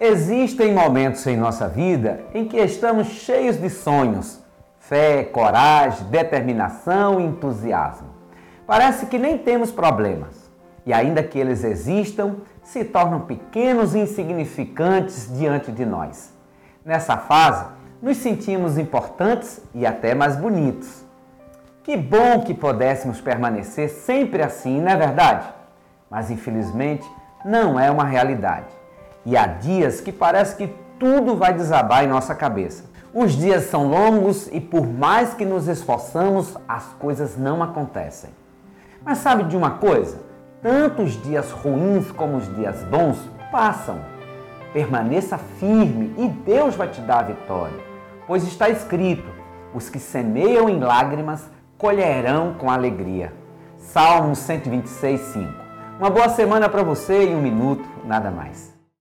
Existem momentos em nossa vida em que estamos cheios de sonhos, fé, coragem, determinação e entusiasmo. Parece que nem temos problemas e, ainda que eles existam, se tornam pequenos e insignificantes diante de nós. Nessa fase, nos sentimos importantes e até mais bonitos. Que bom que pudéssemos permanecer sempre assim, não é verdade? Mas infelizmente não é uma realidade. E há dias que parece que tudo vai desabar em nossa cabeça. Os dias são longos e por mais que nos esforçamos, as coisas não acontecem. Mas sabe de uma coisa? Tanto os dias ruins como os dias bons passam. Permaneça firme e Deus vai te dar a vitória. Pois está escrito: os que semeiam em lágrimas colherão com alegria. Salmo 126, 5. Uma boa semana para você e um minuto, nada mais.